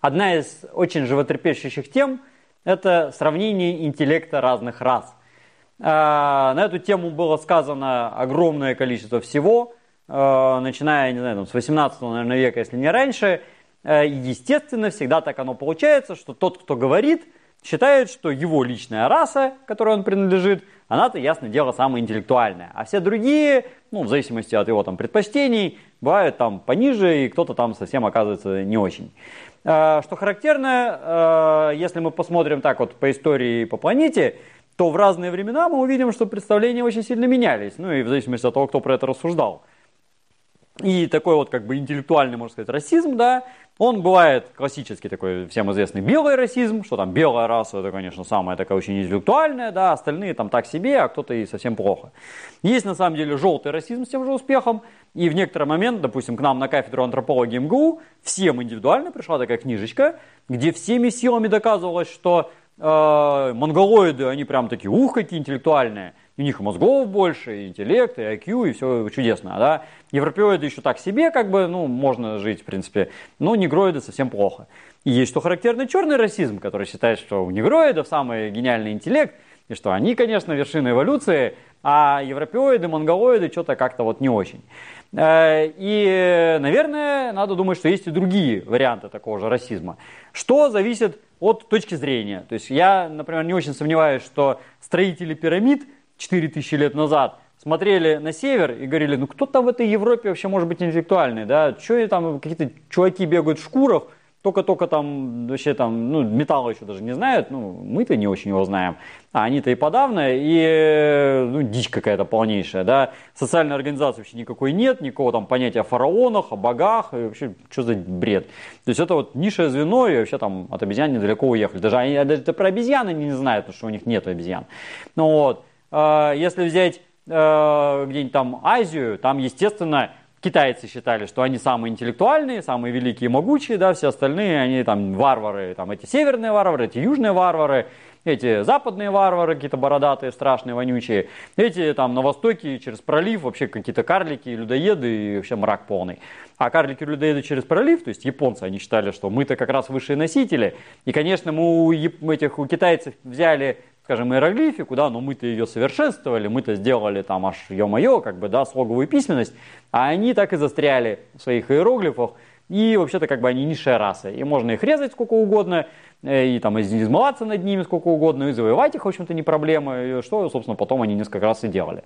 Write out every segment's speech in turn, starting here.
одна из очень животрепещущих тем – это сравнение интеллекта разных рас. На эту тему было сказано огромное количество всего, начиная, не знаю, с 18 наверное, века, если не раньше. Естественно, всегда так оно получается, что тот, кто говорит, считает, что его личная раса, которой он принадлежит, она-то, ясно дело, самая интеллектуальная. А все другие, ну, в зависимости от его там предпочтений, бывают там пониже, и кто-то там совсем оказывается не очень. Что характерно, если мы посмотрим так вот по истории по планете, то в разные времена мы увидим, что представления очень сильно менялись, ну и в зависимости от того, кто про это рассуждал. И такой вот как бы интеллектуальный, можно сказать, расизм, да, он бывает классический такой, всем известный белый расизм, что там белая раса, это, конечно, самая такая очень интеллектуальная, да, остальные там так себе, а кто-то и совсем плохо. Есть на самом деле желтый расизм с тем же успехом, и в некоторый момент, допустим, к нам на кафедру антропологии МГУ всем индивидуально пришла такая книжечка, где всеми силами доказывалось, что э, монголоиды, они прям такие, ух, какие интеллектуальные, у них мозгов больше, и интеллект, и IQ, и все чудесно, да. Европеоиды еще так себе, как бы, ну, можно жить, в принципе, но негроиды совсем плохо. И есть что характерный черный расизм, который считает, что у негроидов самый гениальный интеллект, и что они, конечно, вершина эволюции, а европеоиды, монголоиды что-то как-то вот не очень. Э, и, наверное, надо думать, что есть и другие варианты такого же расизма. Что зависит от точки зрения. То есть я, например, не очень сомневаюсь, что строители пирамид – 4000 лет назад смотрели на север и говорили, ну кто там в этой Европе вообще может быть интеллектуальный, да, что там какие-то чуваки бегают в шкурах, только-только там вообще там, ну, металла еще даже не знают, ну, мы-то не очень его знаем, а они-то и подавно, и, ну, дичь какая-то полнейшая, да, социальной организации вообще никакой нет, никакого там понятия о фараонах, о богах, и вообще, что за бред. То есть это вот низшее звено, и вообще там от обезьян недалеко уехали. Даже, они, даже про обезьян они не знают, потому что у них нет обезьян. Ну вот, Э, если взять э, где-нибудь там Азию, там, естественно, китайцы считали, что они самые интеллектуальные, самые великие и могучие, да, все остальные, они там варвары, там эти северные варвары, эти южные варвары, эти западные варвары, какие-то бородатые, страшные, вонючие, эти там на востоке через пролив вообще какие-то карлики, людоеды и вообще мрак полный. А карлики людоеды через пролив, то есть японцы, они считали, что мы-то как раз высшие носители. И, конечно, мы у, этих, у китайцев взяли скажем, иероглифику, да, но мы-то ее совершенствовали, мы-то сделали там аж, ё-моё, как бы, да, слоговую письменность, а они так и застряли в своих иероглифах, и вообще-то как бы они низшая раса, и можно их резать сколько угодно, э, и там измываться над ними сколько угодно, и завоевать их, в общем-то, не проблема, что, собственно, потом они несколько раз и делали.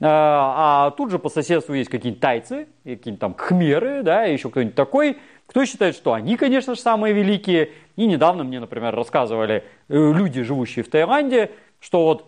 А, а тут же по соседству есть какие-нибудь тайцы, какие-нибудь там кхмеры, да, еще кто-нибудь такой, кто считает, что они, конечно же, самые великие. И недавно мне, например, рассказывали э, люди, живущие в Таиланде, что вот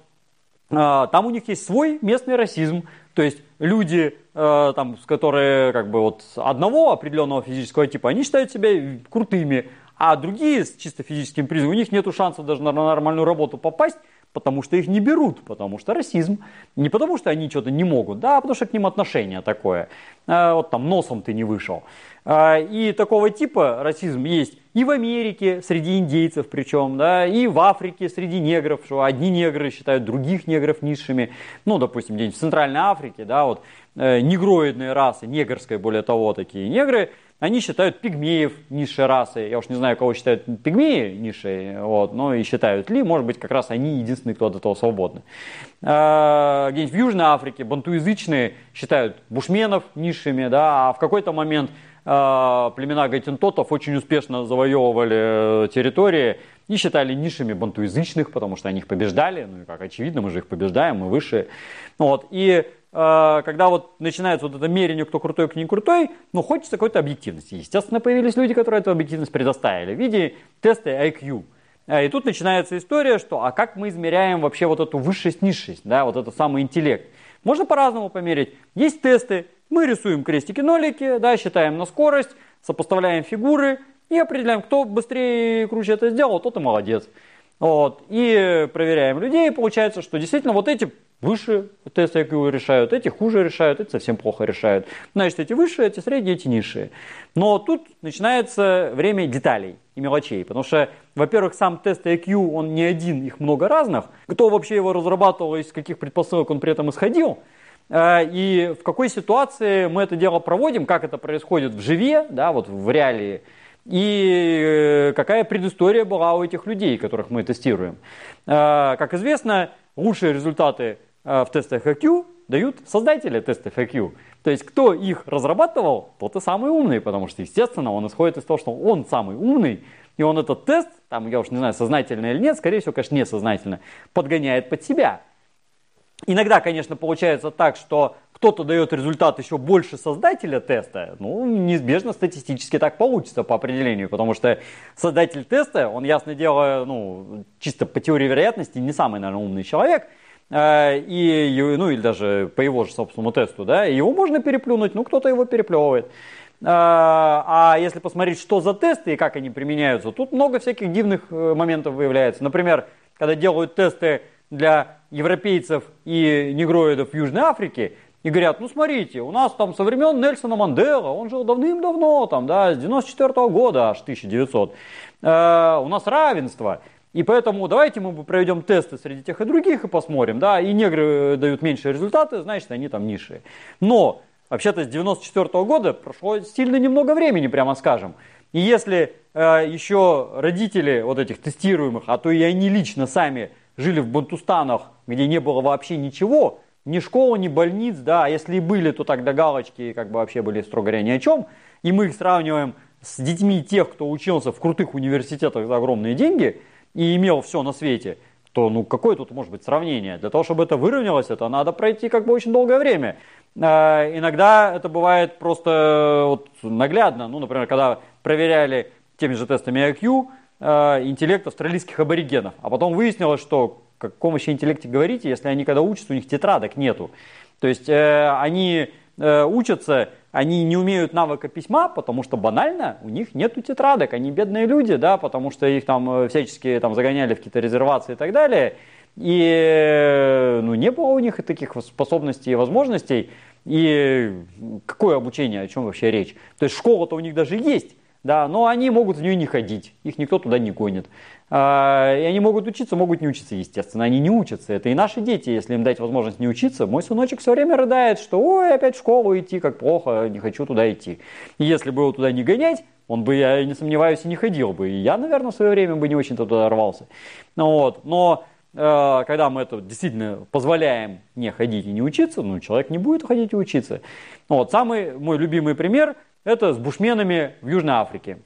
э, там у них есть свой местный расизм. То есть люди, э, там, которые как бы вот одного определенного физического типа, они считают себя крутыми, а другие с чисто физическим признаком, у них нет шансов даже на нормальную работу попасть, потому что их не берут, потому что расизм. Не потому что они что-то не могут, да, а потому что к ним отношение такое. Э, вот там носом ты не вышел. Э, и такого типа расизм есть и в Америке, среди индейцев причем, да, и в Африке среди негров, что одни негры считают других негров низшими. Ну, допустим, где-нибудь в Центральной Африке, да, вот э, негроидные расы, негрская более того, такие негры – они считают пигмеев низшей расой. Я уж не знаю, кого считают пигмеи низшей, вот, но и считают ли, может быть, как раз они единственные, кто от этого свободны. А, где-нибудь в Южной Африке бантуязычные считают бушменов низшими, да, а в какой-то момент а, племена гайтентотов очень успешно завоевывали э, территории и считали низшими бантуязычных, потому что они их побеждали, ну и как очевидно, мы же их побеждаем, мы выше. Вот, и Э, когда вот начинается вот это мерение, кто крутой, кто не крутой, ну, хочется какой-то объективности. Естественно, появились люди, которые эту объективность предоставили в виде теста IQ. Э, и тут начинается история, что а как мы измеряем вообще вот эту высшесть, низшесть, да, вот этот самый интеллект. Можно по-разному померить. Есть тесты, мы рисуем крестики-нолики, да, считаем на скорость, сопоставляем фигуры и определяем, кто быстрее и круче это сделал, тот и молодец. Вот. И проверяем людей, и получается, что действительно вот эти выше тест IQ решают, эти хуже решают, эти совсем плохо решают. Значит, эти высшие, эти средние, эти низшие. Но тут начинается время деталей и мелочей, потому что, во-первых, сам тест IQ, он не один, их много разных. Кто вообще его разрабатывал, из каких предпосылок он при этом исходил, э, и в какой ситуации мы это дело проводим, как это происходит в живе, да, вот в реалии, и э, какая предыстория была у этих людей, которых мы тестируем. Э, как известно, лучшие результаты в тестах IQ дают создатели тестов IQ. То есть, кто их разрабатывал, тот и самый умный, потому что, естественно, он исходит из того, что он самый умный, и он этот тест, там, я уж не знаю, сознательно или нет, скорее всего, конечно, несознательно, подгоняет под себя. Иногда, конечно, получается так, что кто-то дает результат еще больше создателя теста, ну, неизбежно статистически так получится по определению, потому что создатель теста, он, ясное дело, ну, чисто по теории вероятности, не самый, наверное, умный человек, и, ну, или даже по его же собственному тесту, да, его можно переплюнуть, ну, кто-то его переплевывает. Э, а если посмотреть, что за тесты и как они применяются, тут много всяких дивных э, моментов выявляется. Например, когда делают тесты для европейцев и негроидов в Южной Африке, и говорят, ну смотрите, у нас там со времен Нельсона Мандела, он жил давным-давно, там, да, с 94 -го года аж 1900, э, у нас равенство. И поэтому давайте мы проведем тесты среди тех и других и посмотрим, да, и негры дают меньшие результаты, значит они там низшие. Но Вообще-то с 94 -го года прошло сильно немного времени, прямо скажем. И если э, еще родители вот этих тестируемых, а то и они лично сами жили в Бантустанах, где не было вообще ничего, ни школы, ни больниц, да, а если и были, то тогда галочки как бы вообще были, строго говоря, ни о чем. И мы их сравниваем с детьми тех, кто учился в крутых университетах за огромные деньги и имел все на свете – то ну какое тут может быть сравнение? Для того, чтобы это выровнялось, это надо пройти как бы очень долгое время. Э, иногда это бывает просто э, вот, наглядно. Ну, например, когда проверяли теми же тестами IQ э, интеллект австралийских аборигенов, а потом выяснилось, что о каком вообще интеллекте говорите, если они когда учатся, у них тетрадок нету. То есть они учатся они не умеют навыка письма, потому что банально у них нету тетрадок, они бедные люди, да, потому что их там э, всячески там загоняли в какие-то резервации и так далее. И э, ну, не было у них и таких способностей и возможностей. И какое обучение, о чем вообще речь? То есть школа-то у них даже есть, да, но они могут в нее не ходить, их никто туда не гонит. А, и они могут учиться, могут не учиться, естественно. Они не учатся. Это и наши дети, если им дать возможность не учиться. Мой сыночек все время рыдает, что ой, опять в школу идти, как плохо, не хочу туда идти. И если бы его туда не гонять, он бы, я не сомневаюсь, и не ходил бы. И я, наверное, в свое время бы не очень-то туда рвался. Ну, вот. Но э, когда мы это действительно позволяем не ходить и не учиться, ну, человек не будет ходить и учиться. Вот. Самый мой любимый пример – это с бушменами в Южной Африке.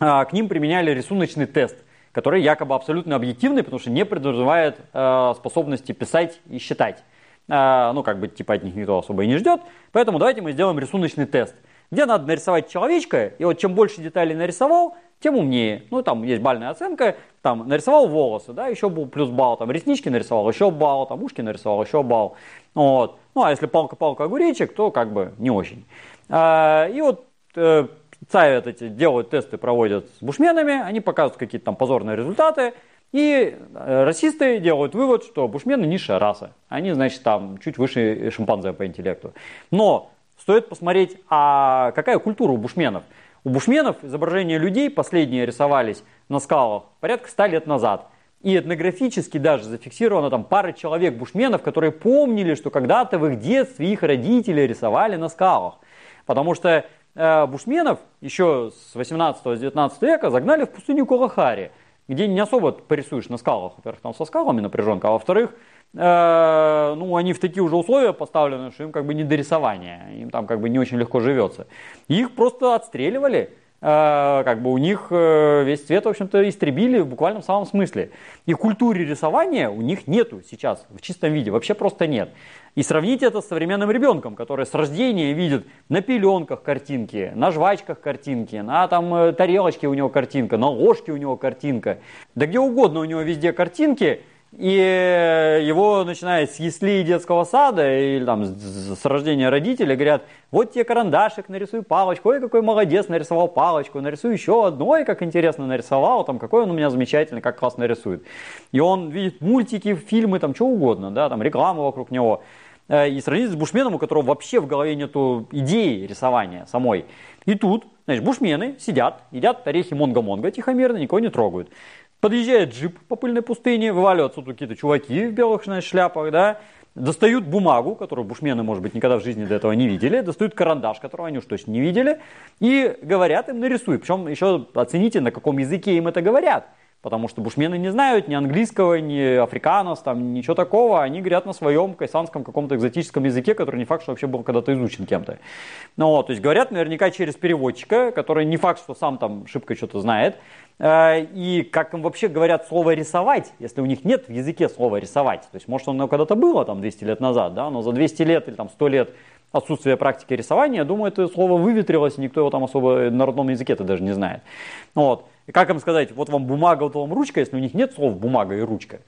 А, к ним применяли рисуночный тест – который якобы абсолютно объективный, потому что не подразумевает э, способности писать и считать. Э, ну, как бы, типа, от них никто особо и не ждет. Поэтому давайте мы сделаем рисуночный тест, где надо нарисовать человечка, и вот чем больше деталей нарисовал, тем умнее. Ну, там есть бальная оценка, там нарисовал волосы, да, еще был плюс балл, там реснички нарисовал, еще балл, там ушки нарисовал, еще балл. Вот. Ну, а если палка-палка огуречек, то как бы не очень. А, и вот э, ставят эти, делают тесты, проводят с бушменами, они показывают какие-то там позорные результаты, и э, расисты делают вывод, что бушмены низшая раса. Они, значит, там чуть выше шимпанзе по интеллекту. Но стоит посмотреть, а какая культура у бушменов. У бушменов изображения людей последние рисовались на скалах порядка ста лет назад. И этнографически даже зафиксировано там пара человек бушменов, которые помнили, что когда-то в их детстве их родители рисовали на скалах. Потому что Э, бушменов еще с 18-19 века загнали в пустыню Кулахари, где не особо порисуешь на скалах. Во-первых, там со скалами напряженка, а во-вторых, э, ну, они в такие уже условия поставлены, что им как бы не до рисования, им там как бы не очень легко живется. их просто отстреливали, как бы у них э, весь цвет, в общем-то, истребили в буквальном самом смысле. И культуре рисования у них нету сейчас в чистом виде, вообще просто нет. И сравните это с современным ребенком, который с рождения видит на пеленках картинки, на жвачках картинки, на там э, тарелочке у него картинка, на ложке у него картинка. Да где угодно у него везде картинки – и его начинает с ясли детского сада или там с рождения родителей говорят, вот тебе карандашик, нарисуй палочку, ой, какой молодец, нарисовал палочку, нарисуй еще одну, ой, как интересно нарисовал, там, какой он у меня замечательный, как классно рисует. И он видит мультики, фильмы, там, что угодно, да, там, рекламу вокруг него. Э, и сравнить с бушменом, у которого вообще в голове нету идеи рисования самой. И тут, значит, бушмены сидят, едят орехи монго-монго тихомирно, никого не трогают. Подъезжает джип по пыльной пустыне, вываливаются тут какие-то чуваки в белых значит, шляпах, да, достают бумагу, которую бушмены, может быть, никогда в жизни до этого не видели, достают карандаш, которого они уж точно не видели, и говорят им нарисуй. Причем еще оцените, на каком языке им это говорят. Потому что бушмены не знают ни английского, ни африканос, там, ничего такого. Они говорят на своем кайсанском каком-то экзотическом языке, который не факт, что вообще был когда-то изучен кем-то. Ну, то есть говорят наверняка через переводчика, который не факт, что сам там шибко что-то знает. Э, и как им вообще говорят слово рисовать, если у них нет в языке слова рисовать. То есть, может, оно когда-то было там 200 лет назад, да, но за 200 лет или там 100 лет отсутствия практики рисования, я думаю, это слово выветрилось, никто его там особо на родном языке-то даже не знает. Вот. И как им сказать, вот вам бумага, вот вам ручка, если у них нет слов бумага и ручка.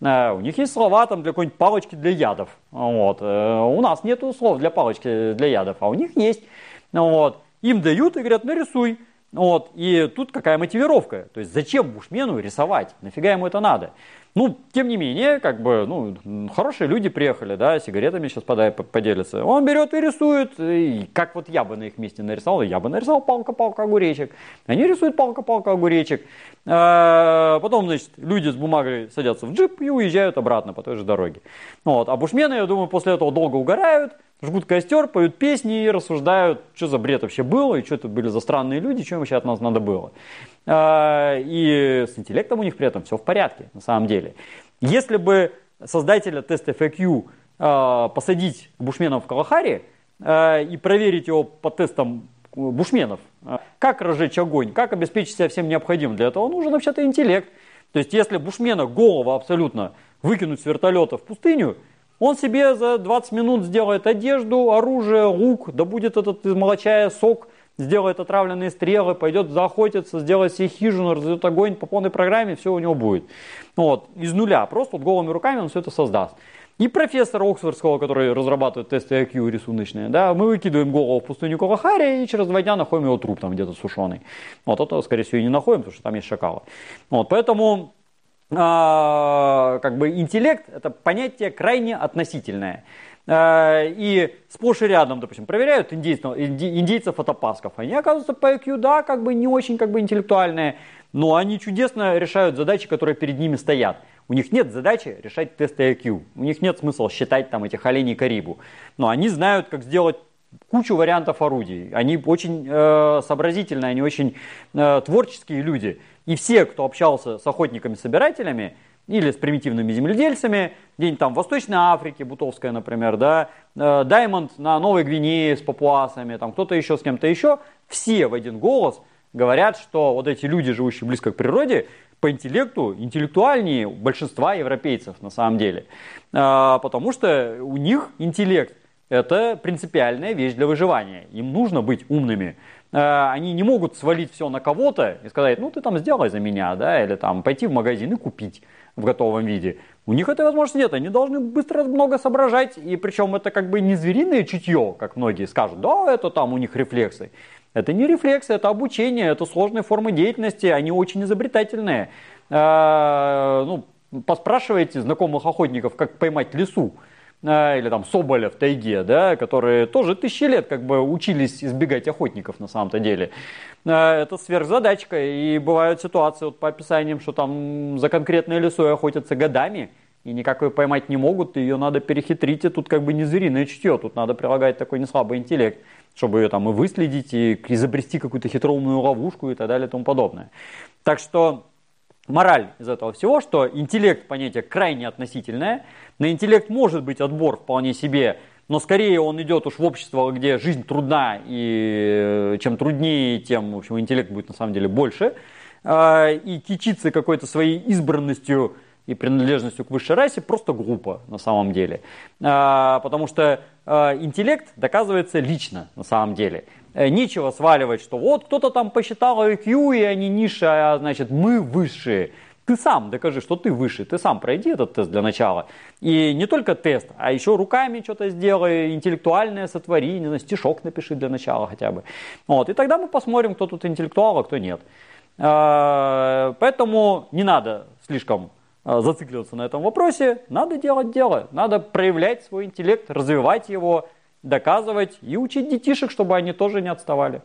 Э, у них есть слова там для какой-нибудь палочки для ядов. Вот. Э, у нас нет слов для палочки для ядов, а у них есть. Вот. Им дают и говорят, нарисуй. Вот. И тут какая мотивировка? То есть зачем бушмену рисовать? Нафига ему это надо? Ну, тем не менее, как бы, ну, хорошие люди приехали, да, сигаретами сейчас подай, поделятся. Он берет и рисует, и как вот я бы на их месте нарисовал, я бы нарисовал палка-палка огуречек. Они рисуют палка-палка огуречек. А, потом, значит, люди с бумагой садятся в джип и уезжают обратно по той же дороге. Вот. А бушмены, я думаю, после этого долго угорают, жгут костер, поют песни и рассуждают, что за бред вообще был, и что это были за странные люди, что им вообще от нас надо было. А, и с интеллектом у них при этом все в порядке, на самом деле. Если бы создателя теста FAQ а, посадить бушменов в Калахаре а, и проверить его по тестам бушменов, как разжечь огонь, как обеспечить себя всем необходимым, для этого нужен вообще-то интеллект. То есть, если бушмена голова абсолютно выкинуть с вертолета в пустыню, он себе за 20 минут сделает одежду, оружие, лук, да будет этот из молочая сок, сделает отравленные стрелы, пойдет заохотиться, сделает себе хижину, разведет огонь по полной программе, все у него будет. Вот, из нуля, просто вот голыми руками он все это создаст. И профессор Оксфордского, который разрабатывает тесты IQ рисуночные, да, мы выкидываем голову в пустыню Калахари и через два дня находим его труп там где-то сушеный. Вот это, скорее всего, и не находим, потому что там есть шакалы. Вот, поэтому как бы интеллект это понятие крайне относительное. Э, и сплошь и рядом, допустим, проверяют индейцев, индейцев фотопасков. Они оказываются по IQ, да, как бы не очень как бы интеллектуальные, но они чудесно решают задачи, которые перед ними стоят. У них нет задачи решать тесты IQ. У них нет смысла считать там этих оленей Карибу. Но они знают, как сделать кучу вариантов орудий. Они очень э, сообразительные, они очень э, творческие люди. И все, кто общался с охотниками-собирателями, или с примитивными земледельцами, где-нибудь там в Восточной Африке, Бутовская, например, да, э, Даймонд на Новой Гвинее с папуасами, там кто-то еще с кем-то еще, все в один голос говорят, что вот эти люди, живущие близко к природе, по интеллекту интеллектуальнее большинства европейцев на самом деле. Э, потому что у них интеллект – это принципиальная вещь для выживания. Им нужно быть умными. Э, они не могут свалить все на кого-то и сказать, ну ты там сделай за меня, да, или там пойти в магазин и купить в готовом виде. У них этой возможности нет, они должны быстро много соображать, и причем это как бы не звериное чутье, как многие скажут, да, это там у них рефлексы. Это не рефлексы, это обучение, это сложные формы деятельности, они очень изобретательные. Э, ну, поспрашивайте знакомых охотников, как поймать лису э, или там соболя в тайге, да, которые тоже тысячи лет как бы учились избегать охотников на самом-то деле. Э, это сверхзадачка. И бывают ситуации вот по описаниям, что там за конкретной лесой охотятся годами, и никак ее поймать не могут, и ее надо перехитрить, и тут как бы не звериное чутье, тут надо прилагать такой неслабый интеллект, чтобы ее там и выследить, и изобрести какую-то хитроумную ловушку и так далее и тому подобное. Так что мораль из этого всего, что интеллект понятие крайне относительное, на интеллект может быть отбор вполне себе но скорее он идет уж в общество, где жизнь трудна, и э, чем труднее, тем, в общем, интеллект будет на самом деле больше. А, и кичиться какой-то своей избранностью и принадлежностью к высшей расе просто глупо на самом деле. А, потому что а, интеллект доказывается лично на самом деле. Э, нечего сваливать, что вот кто-то там посчитал IQ, и они низшие, а значит мы высшие. Ты сам докажи, что ты выше, ты сам пройди этот тест для начала. И не только тест, а еще руками что-то сделай, интеллектуальное сотвори, не знаю, стишок напиши для начала хотя бы. Вот, и тогда мы посмотрим, кто тут интеллектуал, а кто нет. А, поэтому не надо слишком а, зацикливаться на этом вопросе, надо делать дело, надо проявлять свой интеллект, развивать его, доказывать и учить детишек, чтобы они тоже не отставали.